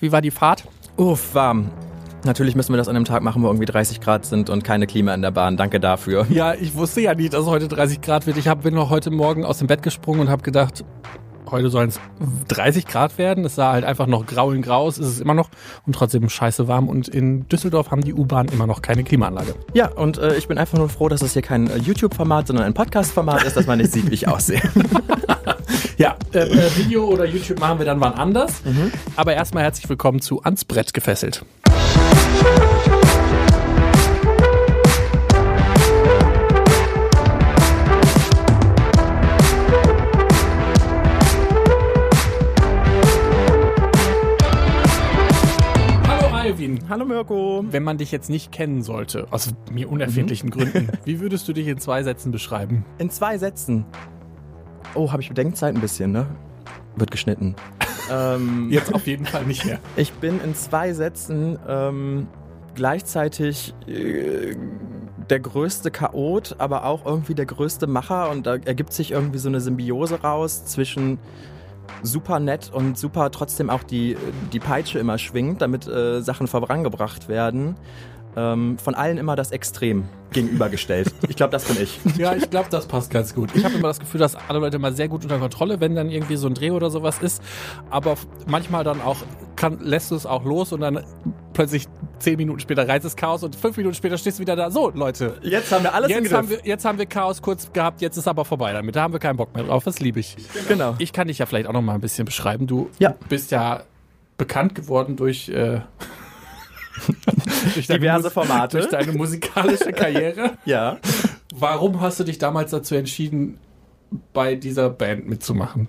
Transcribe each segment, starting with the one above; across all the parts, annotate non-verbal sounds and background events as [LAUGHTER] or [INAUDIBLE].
Wie war die Fahrt? Uff, warm. Natürlich müssen wir das an einem Tag machen, wo irgendwie 30 Grad sind und keine Klima in der Bahn. Danke dafür. Ja, ich wusste ja nicht, dass es heute 30 Grad wird. Ich hab, bin noch heute Morgen aus dem Bett gesprungen und habe gedacht, heute sollen es 30 Grad werden. Es sah halt einfach noch grau in grau aus, ist es immer noch und trotzdem scheiße warm. Und in Düsseldorf haben die U-Bahn immer noch keine Klimaanlage. Ja, und äh, ich bin einfach nur froh, dass es hier kein äh, YouTube-Format, sondern ein Podcast-Format ist, dass man nicht sieht, wie ich aussehe. [LAUGHS] Ja, äh, Video oder YouTube machen wir dann wann anders. Aber erstmal herzlich willkommen zu Ans Brett gefesselt. Hallo Alvin. Hallo Mirko. Wenn man dich jetzt nicht kennen sollte, aus mir unerfindlichen Gründen, wie würdest du dich in zwei Sätzen beschreiben? In zwei Sätzen. Oh, habe ich Bedenkzeit ein bisschen, ne? Wird geschnitten. ähm, [LAUGHS] Jetzt auf jeden Fall nicht mehr. Ich bin in zwei Sätzen ähm, gleichzeitig äh, der größte Chaot, aber auch irgendwie der größte Macher und da ergibt sich irgendwie so eine Symbiose raus zwischen super nett und super trotzdem auch die, die Peitsche immer schwingt, damit äh, Sachen vorangebracht werden. Ähm, von allen immer das Extrem gegenübergestellt. Ich glaube, das bin ich. [LAUGHS] Ja, ich glaube, das passt ganz gut. Ich habe immer das Gefühl, dass alle Leute mal sehr gut unter Kontrolle, wenn dann irgendwie so ein Dreh oder sowas ist. Aber manchmal dann auch kann, lässt du es auch los und dann plötzlich zehn Minuten später reizt es Chaos und fünf Minuten später stehst du wieder da. So, Leute. Jetzt haben wir alles Jetzt haben, wir, jetzt haben wir Chaos kurz gehabt, jetzt ist aber vorbei damit. Da haben wir keinen Bock mehr drauf. Das liebe ich. genau. Ich kann dich ja vielleicht auch noch mal ein bisschen beschreiben. Du Ja. bist ja bekannt geworden durch, äh, [LAUGHS] durch, Diverse Formate. durch deine musikalische Karriere. [LAUGHS] Ja. Warum hast du dich damals dazu entschieden, bei dieser Band mitzumachen?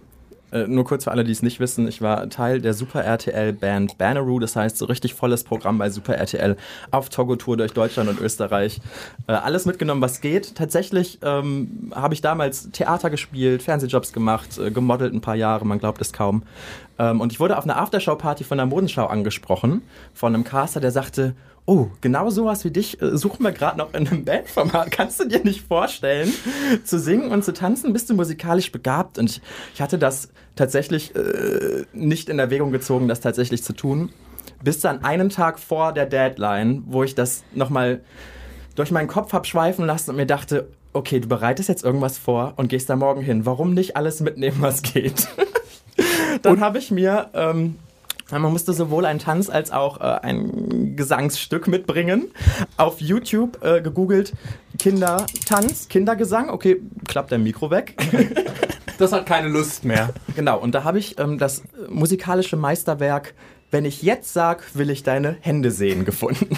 Äh, nur kurz für alle, die es nicht wissen, ich war Teil der Super RTL Band Banneroo, das heißt so richtig volles Programm bei Super RTL auf Togo-Tour durch Deutschland und Österreich. Äh, alles mitgenommen, was geht. Tatsächlich ähm, habe ich damals Theater gespielt, Fernsehjobs gemacht, äh, gemodelt ein paar Jahre, man glaubt es kaum. Ähm, und ich wurde auf einer Aftershow-Party von der Modenschau angesprochen, von einem Caster, der sagte, Oh, genau sowas wie dich äh, suchen wir gerade noch in einem Bandformat. [LAUGHS] Kannst du dir nicht vorstellen, zu singen und zu tanzen? Bist du musikalisch begabt? Und ich, ich hatte das tatsächlich äh, nicht in Erwägung gezogen, das tatsächlich zu tun. Bis dann einen Tag vor der Deadline, wo ich das nochmal durch meinen Kopf hab schweifen lassen und mir dachte, okay, du bereitest jetzt irgendwas vor und gehst da morgen hin. Warum nicht alles mitnehmen, was geht? [LAUGHS] dann habe ich mir, ähm, man musste sowohl einen Tanz als auch äh, ein Gesangsstück mitbringen. Auf YouTube äh, gegoogelt Kindertanz, Kindergesang. Okay, klappt der Mikro weg. [LAUGHS] Das hat keine Lust mehr. Genau, und da habe ich ähm, das musikalische Meisterwerk Wenn ich jetzt sag, will ich deine Hände sehen gefunden.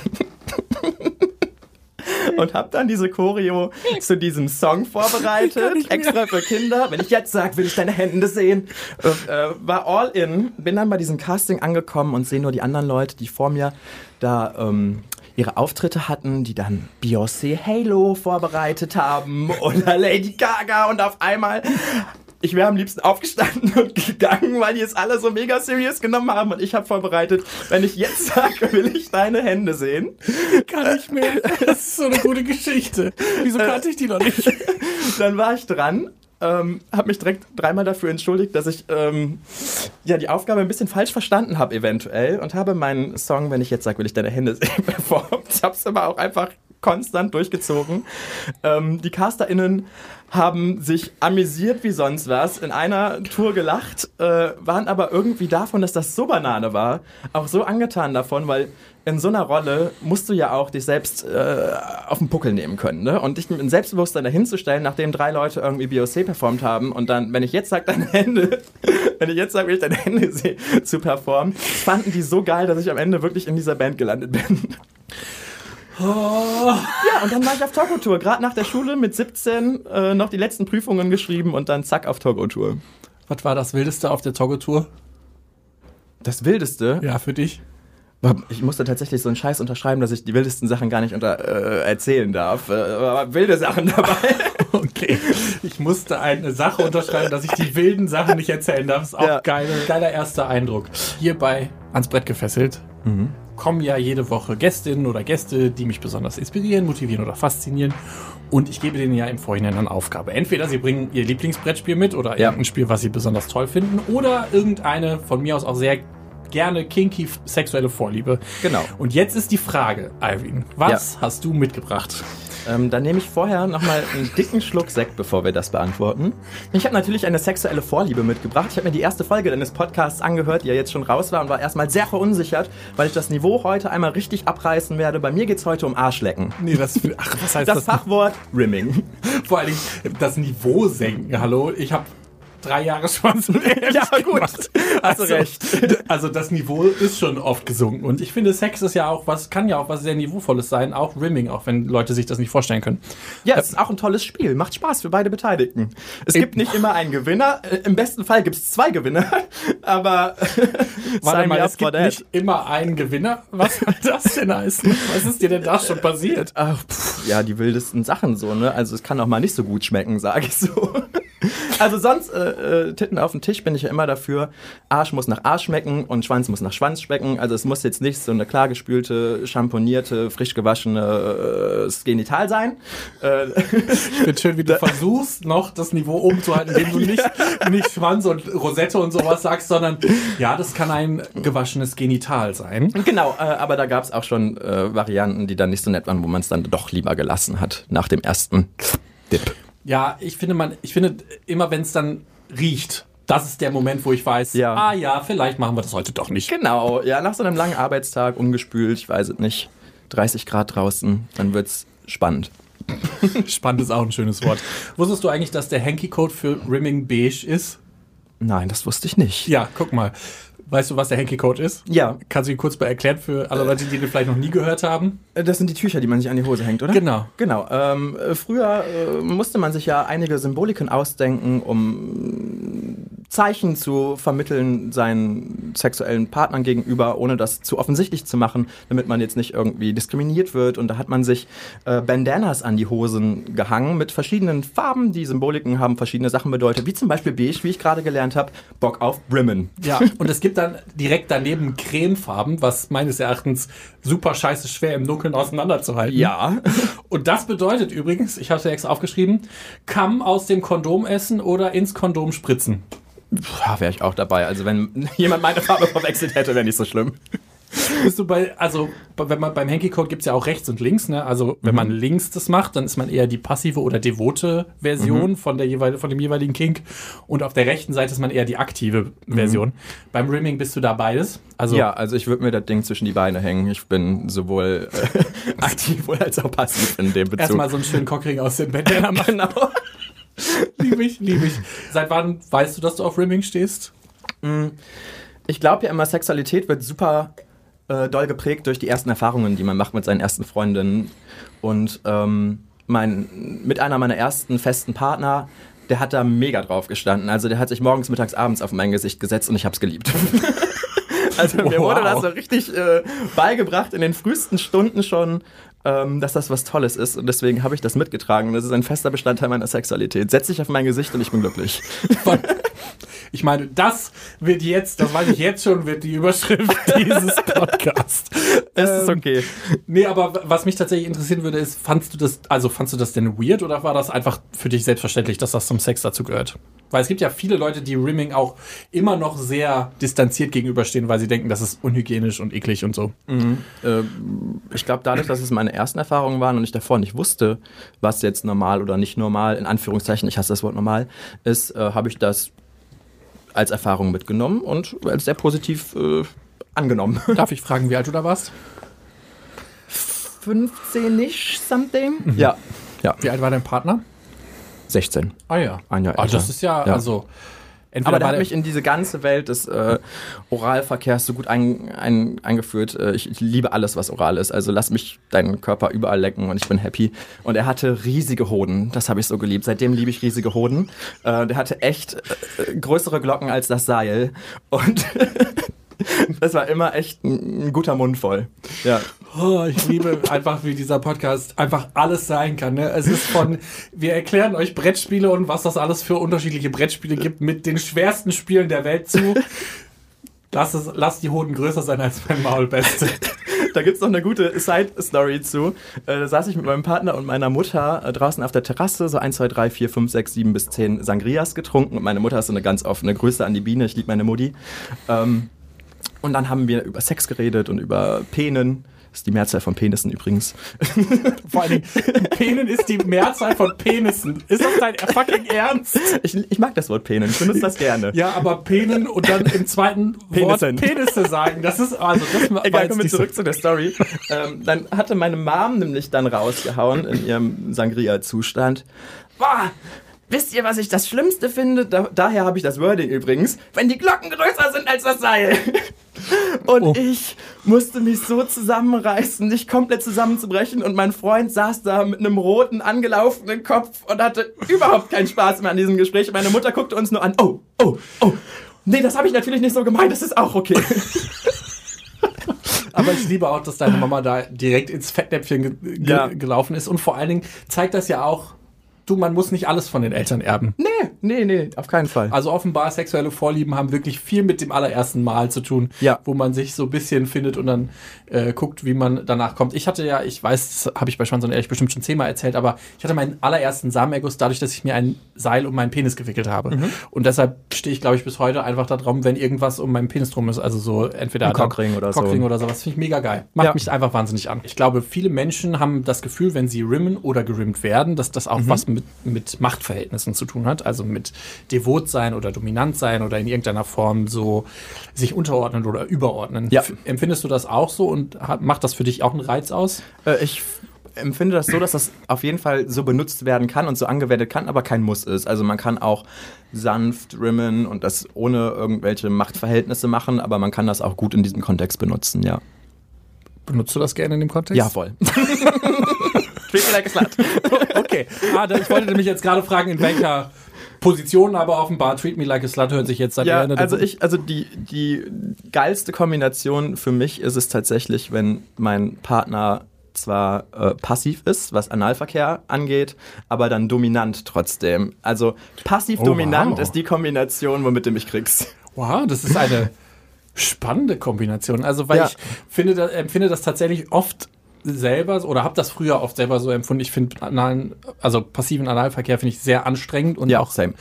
Und habe dann diese Choreo [LAUGHS] zu diesem Song vorbereitet, extra für Kinder. Wenn ich jetzt sag, will ich deine Hände sehen. Und, äh, war all in, bin dann bei diesem Casting angekommen und sehe nur die anderen Leute, die vor mir da ähm, ihre Auftritte hatten, die dann Beyoncé Halo vorbereitet haben [LAUGHS] oder Lady Gaga und auf einmal ich wäre am liebsten aufgestanden und gegangen, weil die es alle so mega serious genommen haben und ich habe vorbereitet, wenn ich jetzt sage, will ich deine Hände sehen. Kann ich mehr. Das ist so eine gute Geschichte. Wieso kannte ich die noch nicht? [LAUGHS] Dann war ich dran, ähm, habe mich direkt dreimal dafür entschuldigt, dass ich ähm, ja die Aufgabe ein bisschen falsch verstanden habe eventuell und habe meinen Song, wenn ich jetzt sage, will ich deine Hände sehen, [LAUGHS] performt. Ich habe es aber auch einfach konstant durchgezogen. Ähm, die CasterInnen haben sich amüsiert wie sonst was, in einer Tour gelacht, äh, waren aber irgendwie davon, dass das so Banane war, auch so angetan davon, weil in so einer Rolle musst du ja auch dich selbst äh, auf den Puckel nehmen können. Ne? Und dich mit einem Selbstbewusstsein dahinzustellen, nachdem drei Leute irgendwie BOC performt haben und dann, wenn ich jetzt sage, [LAUGHS] deine Hände, wenn ich jetzt sage, will ich deine Hände sehen, zu performen, fanden die so geil, dass ich am Ende wirklich in dieser Band gelandet bin. Ja, und dann war ich auf Togo-Tour, gerade nach der Schule mit 17 äh, noch die letzten Prüfungen geschrieben und dann zack auf Togo-Tour. Was war das Wildeste auf der Togo-Tour? Das Wildeste, Ja, für dich? ich musste tatsächlich so einen Scheiß unterschreiben, dass ich die wildesten Sachen gar nicht unter, äh, erzählen darf. Äh, aber wilde Sachen dabei. [LAUGHS] Okay. Ich musste eine Sache unterschreiben, dass ich die wilden Sachen nicht erzählen darf. Ist auch Ja. geile, geiler erster Eindruck. Hierbei ans Brett gefesselt. Kommen ja jede Woche Gästinnen oder Gäste, die mich besonders inspirieren, motivieren oder faszinieren. Und ich gebe denen ja im Vorhinein eine Aufgabe. Entweder sie bringen ihr Lieblingsbrettspiel mit oder Ja. irgendein Spiel, was sie besonders toll finden, oder irgendeine von mir aus auch sehr gerne kinky sexuelle Vorliebe. Genau. Und jetzt ist die Frage, Alvin, was hast du mitgebracht? Ähm, dann nehme ich vorher nochmal einen dicken Schluck Sekt, bevor wir das beantworten. Ich habe natürlich eine sexuelle Vorliebe mitgebracht. Ich habe mir die erste Folge deines Podcasts angehört, die ja jetzt schon raus war und war erstmal sehr verunsichert, weil ich das Niveau heute einmal richtig abreißen werde. Bei mir geht's heute um Arschlecken. Nee, das, ach, was heißt Das das? Fachwort Rimming. Vor allem das Niveau senken. Hallo, ich habe drei Jahre Schwanz und ehrlich Ja, gut. gemacht. Hast du recht. Also das Niveau ist schon oft gesunken. Und ich finde, Sex ist ja auch was, kann ja auch was sehr Niveauvolles sein, auch Rimming, auch wenn Leute sich das nicht vorstellen können. Ja, es ist auch ein tolles Spiel. Macht Spaß für beide Beteiligten. Es gibt nicht immer einen Gewinner. Äh, Im besten Fall gibt's zwei Gewinner. [LAUGHS] Aber Warte sign mal, es gibt nicht immer einen Gewinner. Was soll das denn heißen? Was ist dir denn da schon passiert? Ach, pff, ja, die wildesten Sachen so, ne? Also es kann auch mal nicht so gut schmecken, sage ich so. Also sonst, äh, äh, Titten auf dem Tisch bin ich ja immer dafür. Arsch muss nach Arsch schmecken und Schwanz muss nach Schwanz schmecken. Also es muss jetzt nicht so eine klargespülte, champonierte, frisch gewaschene äh, Genital sein. Äh, [LAUGHS] Ich finde schön, wie du versuchst, noch das Niveau oben zu halten, indem du nicht, [LAUGHS] nicht Schwanz und Rosette und sowas sagst, sondern ja, das kann ein gewaschenes Genital sein. genau, äh, aber da gab es auch schon äh, Varianten, die dann nicht so nett waren, wo man es dann doch lieber gelassen hat nach dem ersten Dip. Ja, ich finde man, ich finde immer, wenn es dann riecht, das ist der Moment, wo ich weiß, Ja. ah ja, vielleicht machen wir das heute doch nicht. Genau, ja, nach so einem langen Arbeitstag, ungespült, ich weiß es nicht, 30 Grad draußen, dann wird's spannend. [LAUGHS] Spannend ist auch ein schönes Wort. Wusstest du eigentlich, dass der Hanky-Code für Rimming beige ist? Nein, das wusste ich nicht. Ja, guck mal. Weißt du, was der Hanky-Code ist? Ja, Kannst du ihn kurz mal erklären für alle Leute, die den vielleicht noch nie gehört haben? äh, das sind die Tücher, die man sich an die Hose hängt, oder? Genau. Genau. Ähm, äh, früher äh, musste man sich ja einige Symboliken ausdenken, um Zeichen zu vermitteln seinen sexuellen Partnern gegenüber, ohne das zu offensichtlich zu machen, damit man jetzt nicht irgendwie diskriminiert wird. Und da hat man sich äh, Bandanas an die Hosen gehangen mit verschiedenen Farben. Die Symboliken haben verschiedene Sachen bedeutet, wie zum Beispiel beige, wie ich gerade gelernt habe, Bock auf Brimmen. Ja, und es gibt dann direkt daneben Cremefarben, was meines Erachtens super scheiße schwer im Dunkeln auseinanderzuhalten. Ja. Und das bedeutet übrigens, ich habe es ja extra aufgeschrieben, Kamm aus dem Kondom essen oder ins Kondom spritzen. Ja, wäre ich auch dabei. Also wenn [LAUGHS] jemand meine Farbe verwechselt hätte, wäre nicht so schlimm. Bist du bei, also wenn man beim Hanky-Code gibt es ja auch rechts und links, ne? Also wenn man links das macht, dann ist man eher die passive oder devote Version von, der jeweil, von dem jeweiligen Kink. Und auf der rechten Seite ist man eher die aktive Version. Beim Rimming bist du da beides. Also Ja, also ich würde mir das Ding zwischen die Beine hängen. Ich bin sowohl äh, [LAUGHS] aktiv als auch passiv in dem Bezug. erstmal so einen schönen Cockring aus den Bandana machen. genau. Liebe ich, liebe ich. Seit wann weißt du, dass du auf Rimming stehst? Ich glaube ja immer, Sexualität wird super äh, doll geprägt durch die ersten Erfahrungen, die man macht mit seinen ersten Freundinnen. Und ähm, mein, mit einer meiner ersten festen Partner, der hat da mega drauf gestanden. Also der hat sich morgens, mittags, abends auf mein Gesicht gesetzt und ich hab's geliebt. [LAUGHS] also mir Wow. wurde das so richtig äh, beigebracht in den frühesten Stunden schon, ähm, dass das was Tolles ist. Und deswegen habe ich das mitgetragen. Das ist ein fester Bestandteil meiner Sexualität. Setz dich auf mein Gesicht und ich bin glücklich. [LAUGHS] Ich meine, das wird jetzt, das weiß ich jetzt schon, wird die Überschrift [LAUGHS] dieses Podcasts. Es ist Ähm, okay. Nee, aber was mich tatsächlich interessieren würde, ist, fandst du das, also fandst du das denn weird oder war das einfach für dich selbstverständlich, dass das zum Sex dazu gehört? Weil es gibt ja viele Leute, die Rimming auch immer noch sehr distanziert gegenüberstehen, weil sie denken, das ist unhygienisch und eklig und so. Äh, ich glaube, dadurch, dass es meine ersten Erfahrungen waren und ich davor nicht wusste, was jetzt normal oder nicht normal, in Anführungszeichen, ich hasse das Wort normal, ist, äh, habe ich das als Erfahrung mitgenommen und als sehr positiv äh, angenommen. [LAUGHS] Darf ich fragen, wie alt du da warst? 15 nicht something? Ja. Ja, Wie alt war dein Partner? 16. Ah ja. Ein Jahr Ah, älter. das ist ja, Ja. also entweder Aber der hat mich in diese ganze Welt des äh, Oralverkehrs so gut ein, ein, eingeführt. Äh, ich, ich liebe alles, was oral ist. Also lass mich deinen Körper überall lecken und ich bin happy. Und er hatte riesige Hoden. Das habe ich so geliebt. Seitdem liebe ich riesige Hoden. Äh, der hatte echt äh, größere Glocken als das Seil. Und [LAUGHS] [LAUGHS] das war immer echt ein, ein guter Mund voll. Ja. Oh, ich liebe einfach, wie dieser Podcast einfach alles sein kann. Ne? Es ist von, wir erklären euch Brettspiele und was das alles für unterschiedliche Brettspiele gibt mit den schwersten Spielen der Welt zu. Lass, es, lass die Hoden größer sein als mein Maul, Beste. Da gibt's noch eine gute Side-Story zu. Äh, da saß ich mit meinem Partner und meiner Mutter äh, draußen auf der Terrasse, so 1, 2, 3, 4, 5, 6, 7 bis 10 Sangrias getrunken. Und meine Mutter ist so eine ganz offene Grüße an die Biene, ich liebe meine Mutti. Ähm, Und dann haben wir über Sex geredet und über Penen. Das ist die Mehrzahl von Penissen übrigens. [LAUGHS] Vor Dingen, Penen ist die Mehrzahl von Penissen. Ist das dein fucking Ernst? Ich, ich mag das Wort Penen, ich benutze das gerne. Ja, aber Penen und dann im zweiten Wort Penissen. Penisse sagen, das ist, also, das Egal, kommen wir so- zurück zu der Story. ähm, dann hatte meine Mom nämlich dann rausgehauen in ihrem Sangria-Zustand. Boah, wisst ihr, was ich das Schlimmste finde? Da, daher habe ich das Wording übrigens. Wenn die Glocken größer sind als das Seil. [LAUGHS] Und Oh. ich musste mich so zusammenreißen, nicht komplett zusammenzubrechen. Und mein Freund saß da mit einem roten, angelaufenen Kopf und hatte überhaupt keinen Spaß mehr an diesem Gespräch. Meine Mutter guckte uns nur an. Oh, oh, oh. Nee, das habe ich natürlich nicht so gemeint. Das ist auch okay. [LAUGHS] Aber ich liebe auch, dass deine Mama da direkt ins Fettnäpfchen ge ge Ja. gelaufen ist. Und vor allen Dingen zeigt das ja auch, du, man muss nicht alles von den Eltern erben. Nee, nee, nee, auf keinen Fall. Also offenbar sexuelle Vorlieben haben wirklich viel mit dem allerersten Mal zu tun, Ja. wo man sich so ein bisschen findet und dann äh, guckt, wie man danach kommt. Ich hatte ja, ich weiß, habe ich bei Schwanz und Ehrlich bestimmt schon zehnmal erzählt, aber ich hatte meinen allerersten Samenerguss dadurch, dass ich mir ein Seil um meinen Penis gewickelt habe. Mhm. Und deshalb stehe ich, glaube ich, bis heute einfach da drum, wenn irgendwas um meinen Penis drum ist. Also so entweder Ein Cockring oder so. Cockring oder sowas. Finde ich mega geil. Macht Ja. mich einfach wahnsinnig an. Ich glaube, viele Menschen haben das Gefühl, wenn sie rimmen oder gerimmt werden, dass das auch Mhm. was mit, mit Machtverhältnissen zu tun hat. Also mit devot sein oder dominant sein oder in irgendeiner Form so sich unterordnen oder überordnen. Ja. Empfindest du das auch so und hat, macht das für dich auch einen Reiz aus? Äh, ich empfinde das so, dass das auf jeden Fall so benutzt werden kann und so angewendet kann, aber kein Muss ist. Also man kann auch sanft rimmen und das ohne irgendwelche Machtverhältnisse machen, aber man kann das auch gut in diesem Kontext benutzen, ja. Benutzt du das gerne in dem Kontext? Ja, voll. [LAUGHS] Treat me like a slut. Okay. Ah, da, ich wollte nämlich jetzt gerade fragen, in welcher Position, aber offenbar Treat Me Like a Slut hört sich jetzt seit Ja, Ende- also ich, also die, die geilste Kombination für mich ist es tatsächlich, wenn mein Partner zwar äh, passiv ist, was Analverkehr angeht, aber dann dominant trotzdem. Also passiv-dominant Oh, wow. ist die Kombination, womit du mich kriegst. Wow, das ist eine [LAUGHS] spannende Kombination. Also, weil Ja. ich finde, da, empfinde das tatsächlich oft selber oder habe das früher oft selber so empfunden. Ich finde analen, also passiven Analverkehr finde ich sehr anstrengend und Ja, auch same.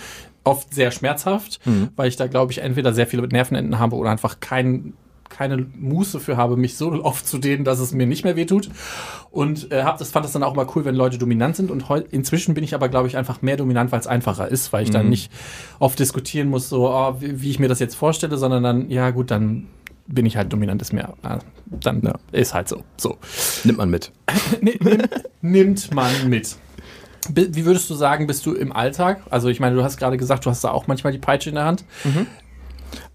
oft sehr schmerzhaft, weil ich da glaube ich entweder sehr viele Nervenenden habe oder einfach kein, keine Muße für habe, mich so oft zu dehnen, dass es mir nicht mehr wehtut. Und äh, hab das fand das dann auch immer cool, wenn Leute dominant sind. Und inzwischen bin ich aber glaube ich einfach mehr dominant, weil es einfacher ist, weil ich dann nicht oft diskutieren muss, so oh, wie, wie ich mir das jetzt vorstelle, sondern dann ja gut, dann bin ich halt dominant, ist mir äh, dann Ja. ist halt so. So Nimmt man mit. [LAUGHS] Ni- nimm, nimmt man mit. Wie würdest du sagen, bist du im Alltag? Also ich meine, du hast gerade gesagt, du hast da auch manchmal die Peitsche in der Hand.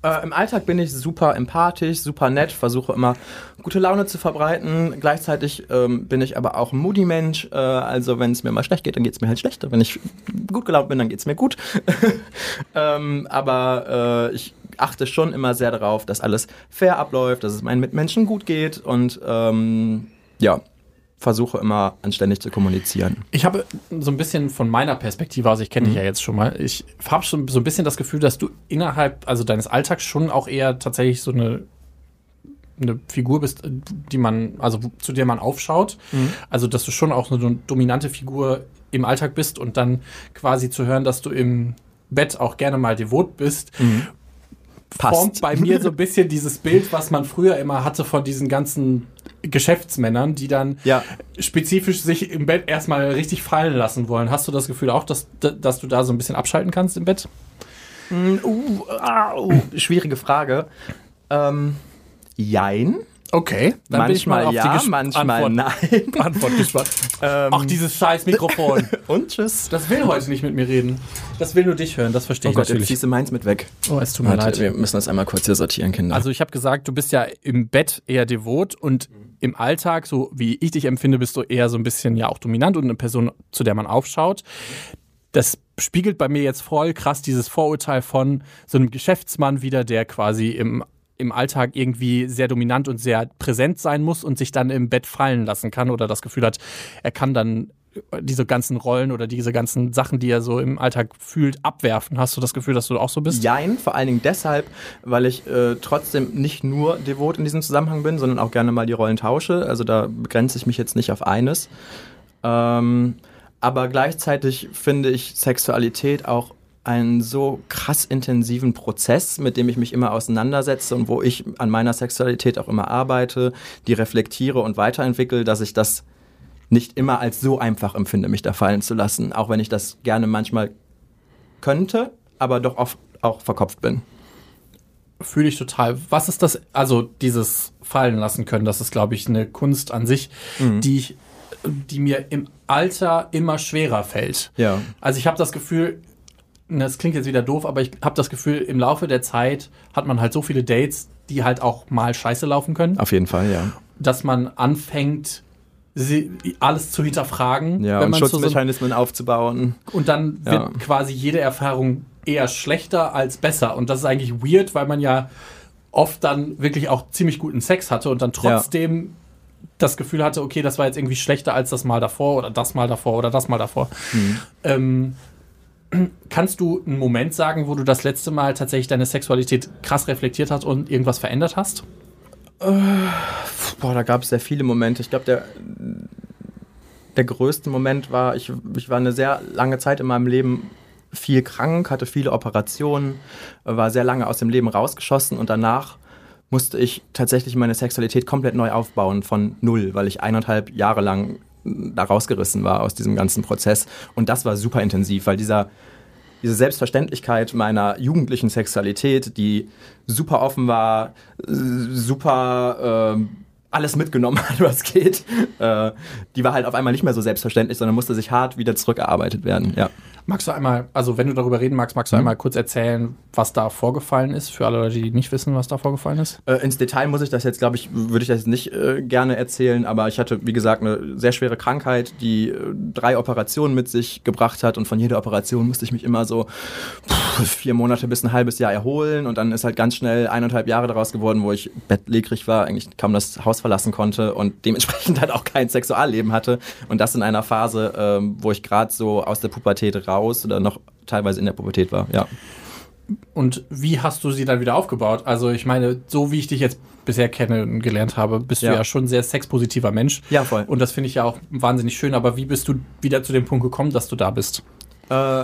Äh, Im Alltag bin ich super empathisch, super nett, versuche immer gute Laune zu verbreiten. Gleichzeitig ähm, bin ich aber auch ein Moody-Mensch. Äh, also wenn es mir mal schlecht geht, dann geht es mir halt schlechter. Wenn ich gut gelaunt bin, dann geht es mir gut. [LAUGHS] ähm, aber äh, ich achte schon immer sehr darauf, dass alles fair abläuft, dass es meinen Mitmenschen gut geht und ähm, ja, versuche immer anständig zu kommunizieren. Ich habe so ein bisschen von meiner Perspektive aus, ich kenne dich ja jetzt schon mal, ich habe schon so ein bisschen das Gefühl, dass du innerhalb also deines Alltags schon auch eher tatsächlich so eine eine Figur bist, die man, also zu der man aufschaut. Also, dass du schon auch eine dominante Figur im Alltag bist und dann quasi zu hören, dass du im Bett auch gerne mal devot bist, formt bei mir so ein bisschen dieses Bild, was man früher immer hatte von diesen ganzen Geschäftsmännern, die dann Ja. spezifisch sich im Bett erstmal richtig fallen lassen wollen. Hast du das Gefühl auch, dass, dass du da so ein bisschen abschalten kannst im Bett? Uh, ah, uh, schwierige Frage. Ähm, jein. Okay, dann bin ich mal manchmal auf ja, die Ges manchmal Antwort, nein. [LAUGHS] Antwort gespannt. Ähm, Ach, dieses scheiß Mikrofon. [LAUGHS] und tschüss. Das will heute nicht mit mir reden. Das will nur dich hören, das verstehe Oh ich Gott, jetzt natürlich. du meins mit weg. Oh, es tut mir Warte, leid. wir müssen das einmal kurz hier sortieren, Kinder. Also ich habe gesagt, du bist ja im Bett eher devot und im Alltag, so wie ich dich empfinde, bist du eher so ein bisschen ja auch dominant und eine Person, zu der man aufschaut. Das spiegelt bei mir jetzt voll krass dieses Vorurteil von so einem Geschäftsmann wieder, der quasi im im Alltag irgendwie sehr dominant und sehr präsent sein muss und sich dann im Bett fallen lassen kann oder das Gefühl hat, er kann dann diese ganzen Rollen oder diese ganzen Sachen, die er so im Alltag fühlt, abwerfen. Hast du das Gefühl, dass du auch so bist? Jein, vor allen Dingen deshalb, weil ich äh, trotzdem nicht nur devot in diesem Zusammenhang bin, sondern auch gerne mal die Rollen tausche. Also da begrenze ich mich jetzt nicht auf eines. Ähm, aber gleichzeitig finde ich Sexualität auch einen so krass intensiven Prozess, mit dem ich mich immer auseinandersetze und wo ich an meiner Sexualität auch immer arbeite, die reflektiere und weiterentwickle, dass ich das nicht immer als so einfach empfinde, mich da fallen zu lassen, auch wenn ich das gerne manchmal könnte, aber doch oft auch verkopft bin. Fühle ich total. Was ist das, also dieses Fallen lassen können, das ist, glaube ich, eine Kunst an sich, mhm. die ich, die mir im Alter immer schwerer fällt. Ja. Also ich habe das Gefühl, das klingt jetzt wieder doof, aber ich habe das Gefühl, im Laufe der Zeit hat man halt so viele Dates, die halt auch mal scheiße laufen können. Auf jeden Fall, ja. Dass man anfängt, sie, alles zu hinterfragen. Ja, wenn und Schutzmechanismen so aufzubauen. Und dann wird ja. quasi jede Erfahrung eher schlechter als besser. Und das ist eigentlich weird, weil man ja oft dann wirklich auch ziemlich guten Sex hatte und dann trotzdem ja. das Gefühl hatte, okay, das war jetzt irgendwie schlechter als das Mal davor oder das Mal davor oder das Mal davor. Mhm. Ähm, kannst du einen Moment sagen, wo du das letzte Mal tatsächlich deine Sexualität krass reflektiert hast und irgendwas verändert hast? Äh, boah, da gab es sehr viele Momente. Ich glaube, der, der größte Moment war, ich, ich war eine sehr lange Zeit in meinem Leben viel krank, hatte viele Operationen, war sehr lange aus dem Leben rausgeschossen und danach musste ich tatsächlich meine Sexualität komplett neu aufbauen von null, weil ich eineinhalb Jahre lang da rausgerissen war aus diesem ganzen Prozess. Und das war super intensiv, weil dieser, diese Selbstverständlichkeit meiner jugendlichen Sexualität, die super offen war, super... Äh, alles mitgenommen [LAUGHS] hat, was geht. Äh, die war halt auf einmal nicht mehr so selbstverständlich, sondern musste sich hart wieder zurückerarbeitet werden. Ja. Magst du einmal, also wenn du darüber reden magst, magst du mhm. einmal kurz erzählen, was da vorgefallen ist, für alle Leute, die nicht wissen, was da vorgefallen ist? Äh, ins Detail muss ich das jetzt, glaube ich, würde ich das nicht äh, gerne erzählen, aber ich hatte, wie gesagt, eine sehr schwere Krankheit, die äh, drei Operationen mit sich gebracht hat und von jeder Operation musste ich mich immer so pff, vier Monate bis ein halbes Jahr erholen und dann ist halt ganz schnell eineinhalb Jahre daraus geworden, wo ich bettlägerig war, eigentlich kaum das Haus verlassen konnte und [LAUGHS] dementsprechend halt auch kein Sexualleben hatte und das in einer Phase, ähm, wo ich gerade so aus der Pubertät raus oder noch teilweise in der Pubertät war, ja. Und wie hast du sie dann wieder aufgebaut? Also ich meine, so wie ich dich jetzt bisher kenne und gelernt habe, bist ja. du ja schon ein sehr sexpositiver Mensch. Ja, voll. Und das finde ich ja auch wahnsinnig schön. Aber wie bist du wieder zu dem Punkt gekommen, dass du da bist? Äh,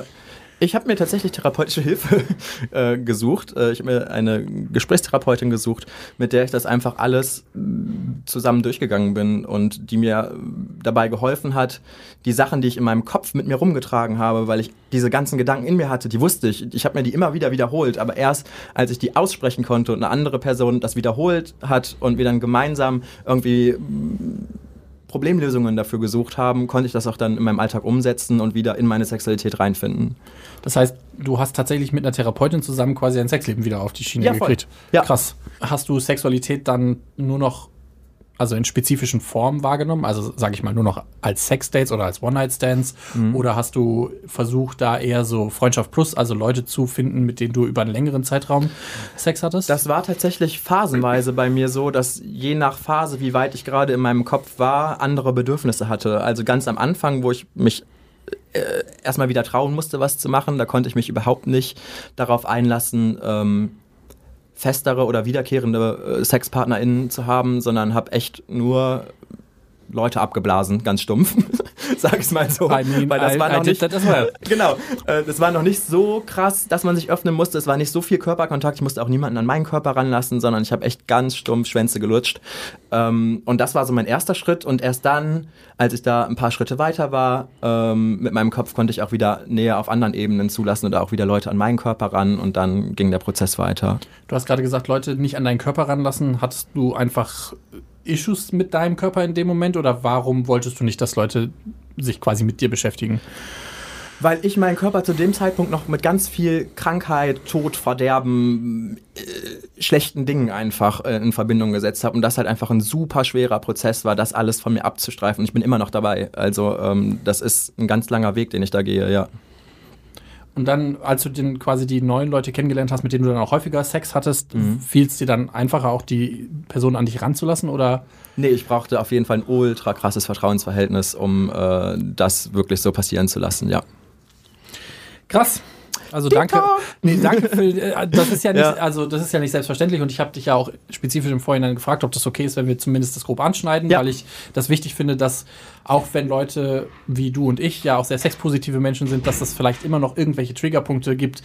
ich habe mir tatsächlich therapeutische Hilfe [LAUGHS] äh, gesucht. Äh, ich habe mir eine Gesprächstherapeutin gesucht, mit der ich das einfach alles mm, zusammen durchgegangen bin und die mir dabei geholfen hat, die Sachen, die ich in meinem Kopf mit mir rumgetragen habe, weil ich diese ganzen Gedanken in mir hatte, die wusste ich. Ich habe mir die immer wieder wiederholt, aber erst als ich die aussprechen konnte und eine andere Person das wiederholt hat und wir dann gemeinsam irgendwie mm, Problemlösungen dafür gesucht haben, konnte ich das auch dann in meinem Alltag umsetzen und wieder in meine Sexualität reinfinden. Das heißt, du hast tatsächlich mit einer Therapeutin zusammen quasi dein Sexleben wieder auf die Schiene ja, gekriegt. Ja. Krass. Hast du Sexualität dann nur noch also in spezifischen Formen wahrgenommen? Also sage ich mal nur noch als Sexdates oder als One-Night-Stands? Mhm. Oder hast du versucht, da eher so Freundschaft plus, also Leute zu finden, mit denen du über einen längeren Zeitraum Sex hattest? Das war tatsächlich phasenweise bei mir so, dass je nach Phase, wie weit ich gerade in meinem Kopf war, andere Bedürfnisse hatte. Also ganz am Anfang, wo ich mich äh, erstmal wieder trauen musste, was zu machen, da konnte ich mich überhaupt nicht darauf einlassen, ähm, festere oder wiederkehrende äh, SexpartnerInnen zu haben, sondern habe echt nur Leute abgeblasen, ganz stumpf, [LAUGHS] [LAUGHS] sag ich mal so. I mean, Weil das I, war noch I nicht, well. [LAUGHS] genau, äh, das war noch nicht so krass, dass man sich öffnen musste. Es war nicht so viel Körperkontakt. Ich musste auch niemanden an meinen Körper ranlassen, sondern ich habe echt ganz stumpf Schwänze gelutscht. Ähm, und das war so mein erster Schritt. Und erst dann, als ich da ein paar Schritte weiter war, ähm, mit meinem Kopf konnte ich auch wieder näher auf anderen Ebenen zulassen oder auch wieder Leute an meinen Körper ran. Und dann ging der Prozess weiter. Du hast gerade gesagt, Leute nicht an deinen Körper ranlassen. Hattest du einfach Issues mit deinem Körper in dem Moment oder warum wolltest du nicht, dass Leute sich quasi mit dir beschäftigen? Weil ich meinen Körper zu dem Zeitpunkt noch mit ganz viel Krankheit, Tod, Verderben, äh, schlechten Dingen einfach äh, in Verbindung gesetzt habe und das halt einfach ein super schwerer Prozess war, das alles von mir abzustreifen. Ich bin immer noch dabei. Also ähm, das ist ein ganz langer Weg, den ich da gehe, ja. Und dann, als du den quasi die neuen Leute kennengelernt hast, mit denen du dann auch häufiger Sex hattest, mhm. fiel es dir dann einfacher, auch die Person an dich ranzulassen oder? Nee, ich brauchte auf jeden Fall ein ultra krasses Vertrauensverhältnis, um äh, das wirklich so passieren zu lassen, ja. Krass. Also danke. Nee, danke für äh, [LAUGHS] das ist ja nicht, Ja. also das ist ja nicht selbstverständlich und ich habe dich ja auch spezifisch im Vorhinein gefragt, ob das okay ist, wenn wir zumindest das grob anschneiden, Ja. weil ich das wichtig finde, dass auch wenn Leute wie du und ich ja auch sehr sexpositive Menschen sind, dass es vielleicht immer noch irgendwelche Triggerpunkte gibt,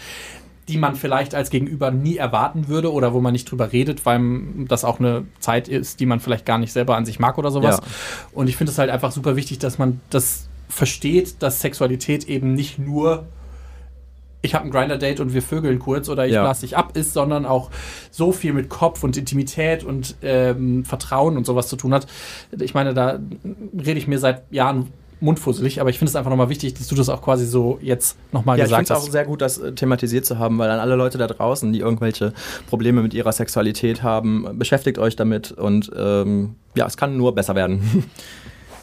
die man vielleicht als Gegenüber nie erwarten würde oder wo man nicht drüber redet, weil das auch eine Zeit ist, die man vielleicht gar nicht selber an sich mag oder sowas. Ja. Und ich finde es halt einfach super wichtig, dass man das versteht, dass Sexualität eben nicht nur ich habe ein Grinder-Date und wir vögeln kurz oder ich Ja. lasse dich ab ist, sondern auch so viel mit Kopf und Intimität und ähm, Vertrauen und sowas zu tun hat. Ich meine, da rede ich mir seit Jahren mundfusselig, aber ich finde es einfach nochmal wichtig, dass du das auch quasi so jetzt nochmal Ja, ich finde gesagt es auch hast. sehr gut, das äh, thematisiert zu haben, weil an alle Leute da draußen, die irgendwelche Probleme mit ihrer Sexualität haben, beschäftigt euch damit und ähm, ja, es kann nur besser werden. [LAUGHS]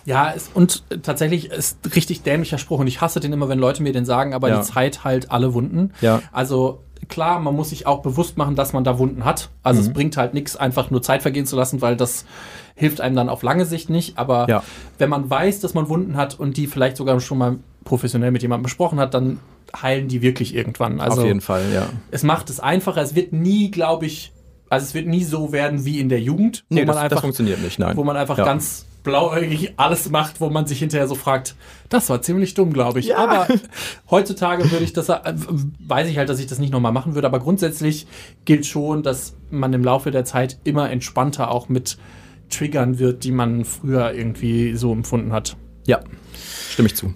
Ja, es, und tatsächlich ist richtig dämlicher Spruch und ich hasse den immer, wenn Leute mir den sagen, aber Ja. die Zeit halt alle Wunden. Ja. Also klar, man muss sich auch bewusst machen, dass man da Wunden hat. Also Mhm. es bringt halt nichts, einfach nur Zeit vergehen zu lassen, weil das hilft einem dann auf lange Sicht nicht. Aber Ja. wenn man weiß, dass man Wunden hat und die vielleicht sogar schon mal professionell mit jemandem besprochen hat, dann heilen die wirklich irgendwann. Also Auf jeden Fall, ja. es macht es einfacher. Es wird nie, glaube ich, also es wird nie so werden wie in der Jugend, wo Nee, man das, das einfach funktioniert nicht, nein. wo man einfach Ja. ganz blauäugig alles macht, wo man sich hinterher so fragt, das war ziemlich dumm, glaube ich. Ja. Aber heutzutage würde ich das, äh, weiß ich halt, dass ich das nicht nochmal machen würde, aber grundsätzlich gilt schon, dass man im Laufe der Zeit immer entspannter auch mit Triggern wird, die man früher irgendwie so empfunden hat. Ja, stimme ich zu.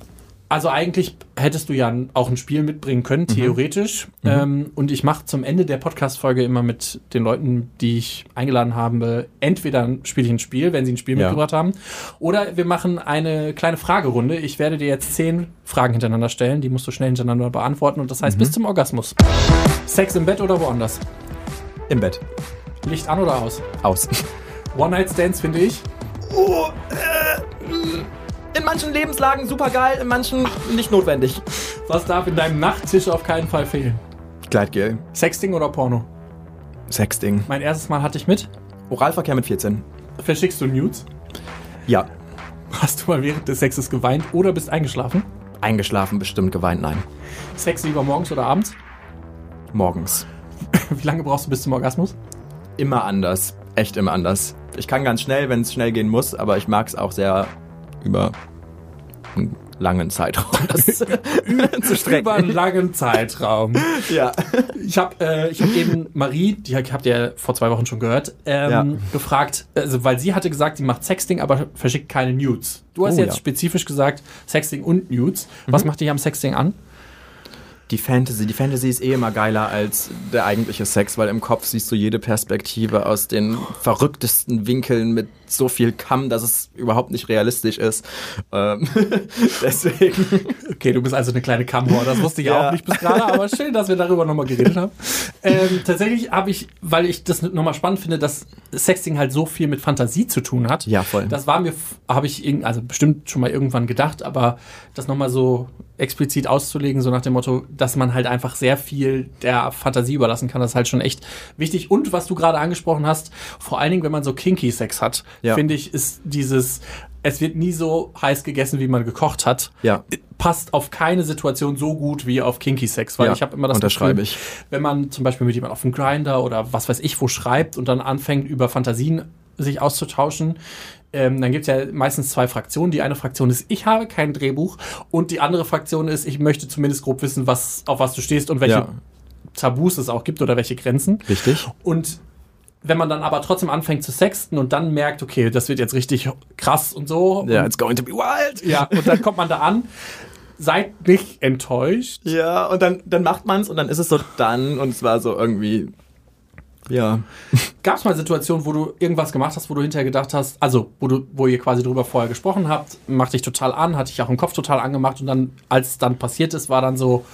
Also eigentlich hättest du ja auch ein Spiel mitbringen können, theoretisch. Ähm, und ich mache zum Ende der Podcast-Folge immer mit den Leuten, die ich eingeladen habe, entweder spiele ich ein Spiel, wenn sie ein Spiel Ja. mitgebracht haben, oder wir machen eine kleine Fragerunde. Ich werde dir jetzt zehn Fragen hintereinander stellen, die musst du schnell hintereinander beantworten und das heißt bis zum Orgasmus. Sex im Bett oder woanders? Im Bett. Licht an oder aus? Aus. One-Night-Stands finde ich. Oh, äh, in manchen Lebenslagen super geil, in manchen nicht notwendig. Was darf in deinem Nachttisch auf keinen Fall fehlen? Gleitgel. Sexting oder Porno? Sexting. Mein erstes Mal hatte ich mit. Oralverkehr mit 14. Verschickst du Nudes? Ja. Hast du mal während des Sexes geweint oder bist eingeschlafen? Eingeschlafen, bestimmt geweint, nein. Sex lieber morgens oder abends? Morgens. [LAUGHS] Wie lange brauchst du bis zum Orgasmus? Immer anders. Echt immer anders. Ich kann ganz schnell, wenn es schnell gehen muss, aber ich mag es auch sehr über einen langen Zeitraum das [LAUGHS] zu strecken. Über einen langen Zeitraum. Ja. Ich habe äh, ich hab eben Marie, die habt ihr vor zwei Wochen schon gehört, ähm, Ja. gefragt, also weil sie hatte gesagt, sie macht Sexting, aber verschickt keine Nudes. Du hast Oh, jetzt ja. Mhm. spezifisch gesagt Sexting und Nudes. Was macht dich am Sexting an? Die Fantasy. Die Fantasy ist eh immer geiler als der eigentliche Sex, weil im Kopf siehst du jede Perspektive aus den verrücktesten Winkeln mit so viel Kamm, dass es überhaupt nicht realistisch ist. Ähm, [LAUGHS] deswegen. Okay, du bist also eine kleine Kamhor, das wusste ich Ja. auch nicht bis gerade, aber schön, dass wir darüber nochmal geredet haben. Ähm, tatsächlich habe ich, weil ich das nochmal spannend finde, dass Sexting halt so viel mit Fantasie zu tun hat. Ja, voll. Das war mir, habe ich, also bestimmt schon mal irgendwann gedacht, aber das nochmal so explizit auszulegen, so nach dem Motto, dass man halt einfach sehr viel der Fantasie überlassen kann, das ist halt schon echt wichtig. Und was du gerade angesprochen hast, vor allen Dingen, wenn man so kinky Sex hat, Ja. finde ich, ist dieses, es wird nie so heiß gegessen, wie man gekocht hat Ja. passt auf keine Situation so gut wie auf Kinky Sex, weil Ja, ich habe immer das unterschreibe Gefühl, ich. wenn man zum Beispiel mit jemandem auf dem Grinder oder was weiß ich wo schreibt und dann anfängt über Fantasien sich auszutauschen, ähm, dann gibt es ja meistens zwei Fraktionen. Die eine Fraktion ist, ich habe kein Drehbuch und die andere Fraktion ist, ich möchte zumindest grob wissen, was, auf was du stehst und welche Ja. Tabus es auch gibt oder welche Grenzen. Richtig. Und wenn man dann aber trotzdem anfängt zu sexten und dann merkt, okay, das wird jetzt richtig krass und so. Ja, und, it's going to be wild. ja, und dann kommt man da an. Seid nicht enttäuscht. Ja, und dann, dann macht man es und dann ist es so dann und es war so irgendwie. Ja. [LAUGHS] Gab es mal Situationen, wo du irgendwas gemacht hast, wo du hinterher gedacht hast, also wo du, wo ihr quasi drüber vorher gesprochen habt, macht dich total an, hat dich auch im Kopf total angemacht und dann, als es dann passiert ist, war dann so,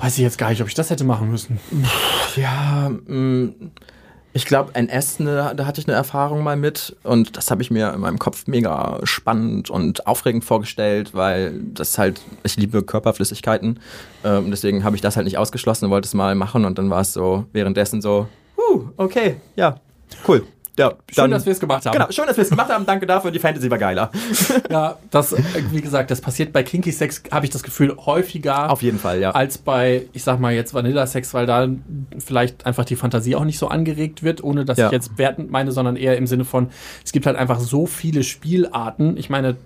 weiß ich jetzt gar nicht, ob ich das hätte machen müssen. Ja, mh, ich glaube, NS, ne, da hatte ich eine Erfahrung mal mit und das habe ich mir in meinem Kopf mega spannend und aufregend vorgestellt, weil das halt, ich liebe Körperflüssigkeiten ähm, deswegen habe ich das halt nicht ausgeschlossen und wollte es mal machen und dann war es so währenddessen so, okay, ja, cool. ja, Schön, dass wir es gemacht haben. Genau, schön, dass wir es gemacht haben. Danke dafür. Die Fantasy war geiler. [LAUGHS] Ja, das, äh, wie gesagt, das passiert bei Kinky Sex, habe ich das Gefühl, häufiger. Auf jeden Fall, ja. Als bei, ich sag mal jetzt Vanilla Sex, weil da vielleicht einfach die Fantasie auch nicht so angeregt wird, ohne dass Ja. ich jetzt wertend meine, sondern eher im Sinne von, es gibt halt einfach so viele Spielarten. Ich meine,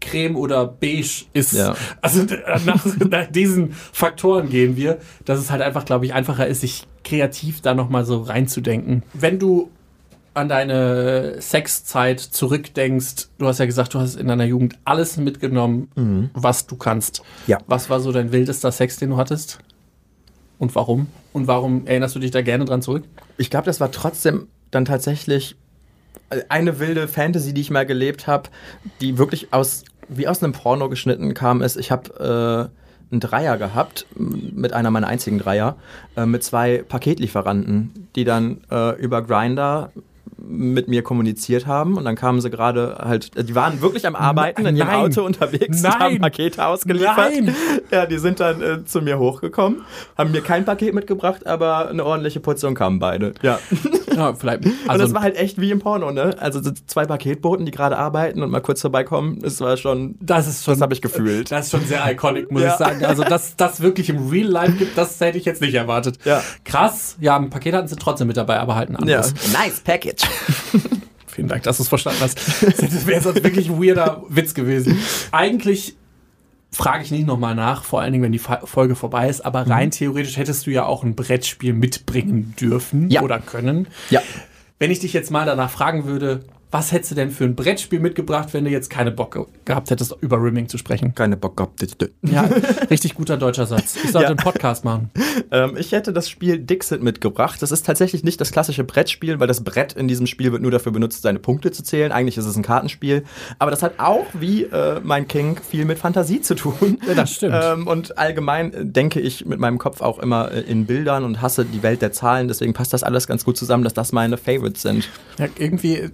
Creme oder Beige ist, Ja. also nach, [LAUGHS] nach diesen Faktoren gehen wir, dass es halt einfach, glaube ich, einfacher ist, sich kreativ da nochmal so reinzudenken. Wenn du an deine Sexzeit zurückdenkst, du hast ja gesagt, du hast in deiner Jugend alles mitgenommen, was du kannst. Ja. Was war so dein wildester Sex, den du hattest? Und warum? Und warum erinnerst du dich da gerne dran zurück? Ich glaube, das war trotzdem dann tatsächlich eine wilde Fantasy, die ich mal gelebt habe, die wirklich aus wie aus einem Porno geschnitten kam, ist, ich habe äh, einen Dreier gehabt, mit einer meiner einzigen Dreier, äh, mit zwei Paketlieferanten, die dann äh, über Grinder mit mir kommuniziert haben und dann kamen sie gerade halt, die waren wirklich am Arbeiten in ihrem Nein. Auto unterwegs Nein. und haben Pakete ausgeliefert. Nein. [LAUGHS] Ja, die sind dann äh, zu mir hochgekommen, haben mir kein Paket mitgebracht, aber eine ordentliche Portion kamen beide. Ja. [LAUGHS] Ja, vielleicht. [LAUGHS] und Also, das war halt echt wie im Porno, ne? Also so zwei Paketboten, die gerade arbeiten und mal kurz vorbeikommen, das war schon, das ist schon, das habe ich gefühlt. das ist schon sehr iconic, [LAUGHS] muss Ja. ich sagen. Also, dass das wirklich im Real Life gibt, das hätte ich jetzt nicht erwartet. Ja. Krass. Ja, ein Paket hatten sie trotzdem mit dabei, aber halt ein Ja. anderes. Nice Package. [LAUGHS] Vielen Dank, dass du es verstanden hast. Das wäre sonst wirklich ein weirder Witz gewesen. Eigentlich frage ich nicht nochmal nach, vor allen Dingen, wenn die Folge vorbei ist, aber rein theoretisch hättest du ja auch ein Brettspiel mitbringen dürfen Ja. oder können. Ja. Wenn ich dich jetzt mal danach fragen würde, was hättest du denn für ein Brettspiel mitgebracht, wenn du jetzt keine Bock ge- gehabt hättest, über Rimming zu sprechen? Keine Bock gehabt. Ja, [LAUGHS] richtig guter deutscher Satz. Ich sollte Ja. einen Podcast machen. Ähm, ich hätte das Spiel Dixit mitgebracht. Das ist tatsächlich nicht das klassische Brettspiel, weil das Brett in diesem Spiel wird nur dafür benutzt, seine Punkte zu zählen. Eigentlich ist es ein Kartenspiel. Aber das hat auch, wie äh, mein King, viel mit Fantasie zu tun. Ja, das stimmt. Ähm, und allgemein denke ich mit meinem Kopf auch immer äh, in Bildern und hasse die Welt der Zahlen. Deswegen passt das alles ganz gut zusammen, dass das meine Favorites sind. Ja, irgendwie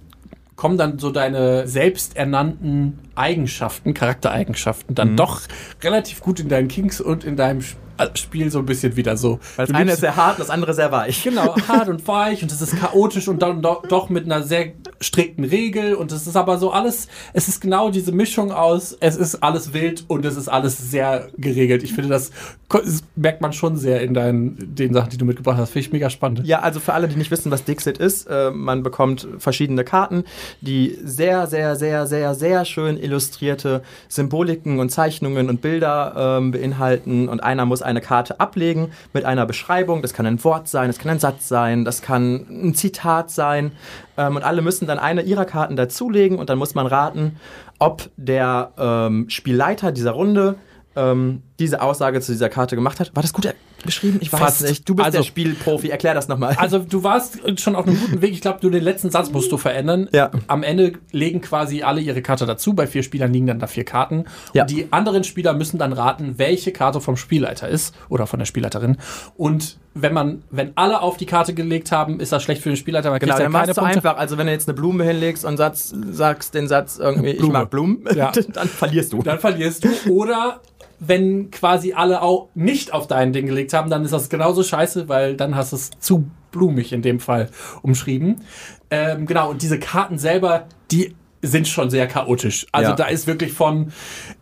kommen dann so deine selbsternannten Eigenschaften, Charaktereigenschaften dann doch relativ gut in deinen Kings und in deinem Sp- äh, Spiel so ein bisschen wieder so. Weil das eine ist sehr hart, das andere sehr weich. Genau, hart und weich und es ist chaotisch und dann doch, doch mit einer sehr strikten Regel und es ist aber so alles, es ist genau diese Mischung aus, es ist alles wild und es ist alles sehr geregelt. Ich finde, das, das merkt man schon sehr in deinen, den Sachen, die du mitgebracht hast. Finde ich mega spannend. Ja, also für alle, die nicht wissen, was Dixit ist, äh, man bekommt verschiedene Karten, die sehr, sehr, sehr, sehr, sehr schön illustrierte Symboliken und Zeichnungen und Bilder ähm, beinhalten und einer muss eine Karte ablegen mit einer Beschreibung. Das kann ein Wort sein, das kann ein Satz sein, das kann ein Zitat sein ähm, und alle müssen dann eine ihrer Karten dazulegen und dann muss man raten, ob der ähm, Spielleiter dieser Runde ähm, diese Aussage zu dieser Karte gemacht hat. War das gut beschrieben? Ich weiß Fast. nicht. Du bist Also- der Spielprofi. Erklär das nochmal. Also du warst schon auf einem guten Weg. Ich glaube, du den letzten Satz musst du verändern. Ja. Am Ende legen quasi alle ihre Karte dazu. Bei vier Spielern liegen dann da vier Karten. Ja. Und die anderen Spieler müssen dann raten, welche Karte vom Spielleiter ist oder von der Spielleiterin. Und wenn man, wenn alle auf die Karte gelegt haben, ist das schlecht für den Spielleiter. Man Genau, dann machst du Punkte. einfach. Also wenn du jetzt eine Blume hinlegst und Satz, sagst den Satz irgendwie, ich Blume. mag Blumen, Ja. [LAUGHS] dann verlierst du. Dann verlierst du. Oder wenn quasi alle auch nicht auf dein Ding gelegt haben, dann ist das genauso scheiße, weil dann hast du es zu blumig in dem Fall umschrieben. Ähm, genau, und diese Karten selber, die sind schon sehr chaotisch. Also Ja. da ist wirklich von,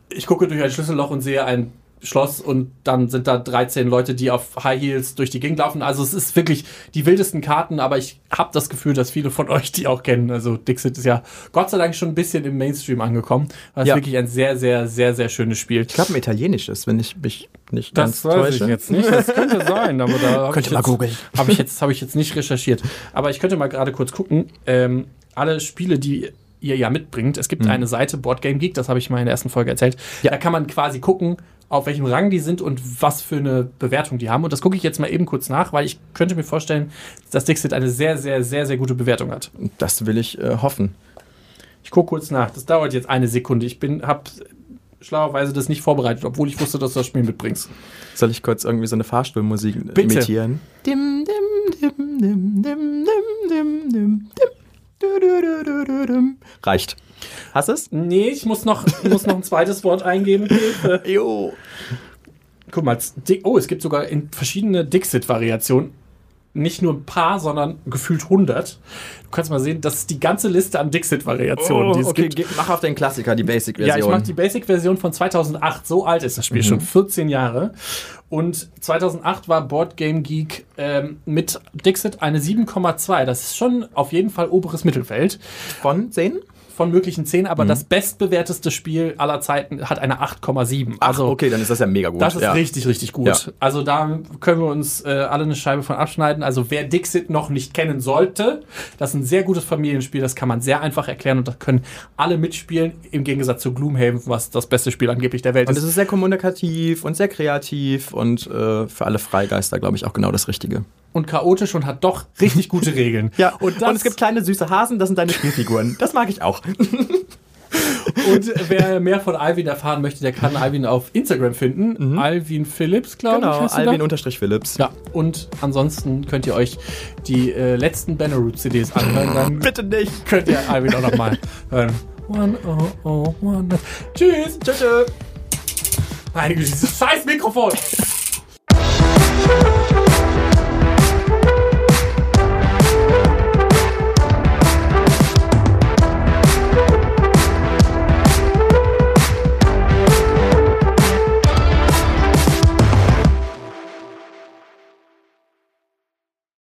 ich gucke durch ein Schlüsselloch und sehe ein Schloss und dann sind da 13 Leute, die auf High Heels durch die Gegend laufen. Also es ist wirklich die wildesten Karten, aber ich habe das Gefühl, dass viele von [LAUGHS] euch die auch kennen. Also Dixit ist ja Gott sei Dank schon ein bisschen im Mainstream angekommen. Das ist Ja. wirklich ein sehr, sehr, sehr, sehr schönes Spiel. Ich glaube, ein italienisches, wenn ich mich nicht ganz täusche. nicht. Das könnte sein, aber da Könnt ihr mal googeln. Habe ich jetzt habe ich jetzt nicht recherchiert. Aber ich könnte mal gerade kurz gucken. Ähm, alle Spiele, die ihr ja mitbringt. Es gibt eine Seite Board Game Geek, das habe ich mal in der ersten Folge erzählt. Ja. Da kann man quasi gucken, auf welchem Rang die sind und was für eine Bewertung die haben. Und das gucke ich jetzt mal eben kurz nach, weil ich könnte mir vorstellen, dass Dixit eine sehr, sehr, sehr, sehr gute Bewertung hat. Das will ich äh, hoffen. Ich gucke kurz nach. Das dauert jetzt eine Sekunde. Ich bin, hab schlauerweise das nicht vorbereitet, obwohl ich wusste, dass du das Spiel mitbringst. Soll ich kurz irgendwie so eine Fahrstuhlmusik Bitte. imitieren? Dim, dim, dim, dim, dim, dim, dim, dim. Reicht. Du, du. Hast es? Nee, ich muss noch, muss noch ein zweites Wort eingeben. Hilfe. Jo. Guck mal, oh, es gibt sogar in verschiedene Dixit-Variationen. nicht nur ein paar, sondern gefühlt 100. Du kannst mal sehen, das ist die ganze Liste an Dixit-Variationen, die es Oh, okay, gibt. mach auf den Klassiker, die Ja, Basic-Version. ich mache die Basic-Version von 2008. So alt ist das Spiel, schon 14 Jahre. Und 2008 war Board Game Geek ähm, mit Dixit eine 7,2. Das ist schon auf jeden Fall oberes Mittelfeld Von 10? Von möglichen 10, Mhm. aber das bestbewerteste Spiel aller Zeiten hat eine 8,7. Ach, Also okay, dann ist das ja mega gut. das ist ja. richtig, richtig gut. Ja. Also da können wir uns äh, alle eine Scheibe von abschneiden. Also wer Dixit noch nicht kennen sollte, das ist ein sehr gutes Familienspiel, das kann man sehr einfach erklären und das können alle mitspielen, im Gegensatz zu Gloomhaven, was das beste Spiel angeblich der Welt Und es ist. ist sehr kommunikativ und sehr kreativ und äh, für alle Freigeister, glaube ich, auch genau das Richtige. Und chaotisch und hat doch richtig gute [LAUGHS] Regeln. Ja, und, und, es gibt kleine süße Hasen, das sind deine Spielfiguren. Das mag ich auch. [LAUGHS] und wer mehr von Alvin erfahren möchte, der kann Alvin auf Instagram finden. Alvin Phillips, glaube ich. Genau, heißt du da? Alvin unterstrich Philips. Ja, und ansonsten könnt ihr euch die äh, letzten Bannerroot CDs anhören. Dann [LAUGHS] Bitte nicht. könnt ihr Alvin auch nochmal hören. One, oh, oh, one. Tschüss. Tschüss. tschüss. Meine Güte, dieses scheiß Mikrofon. [LAUGHS]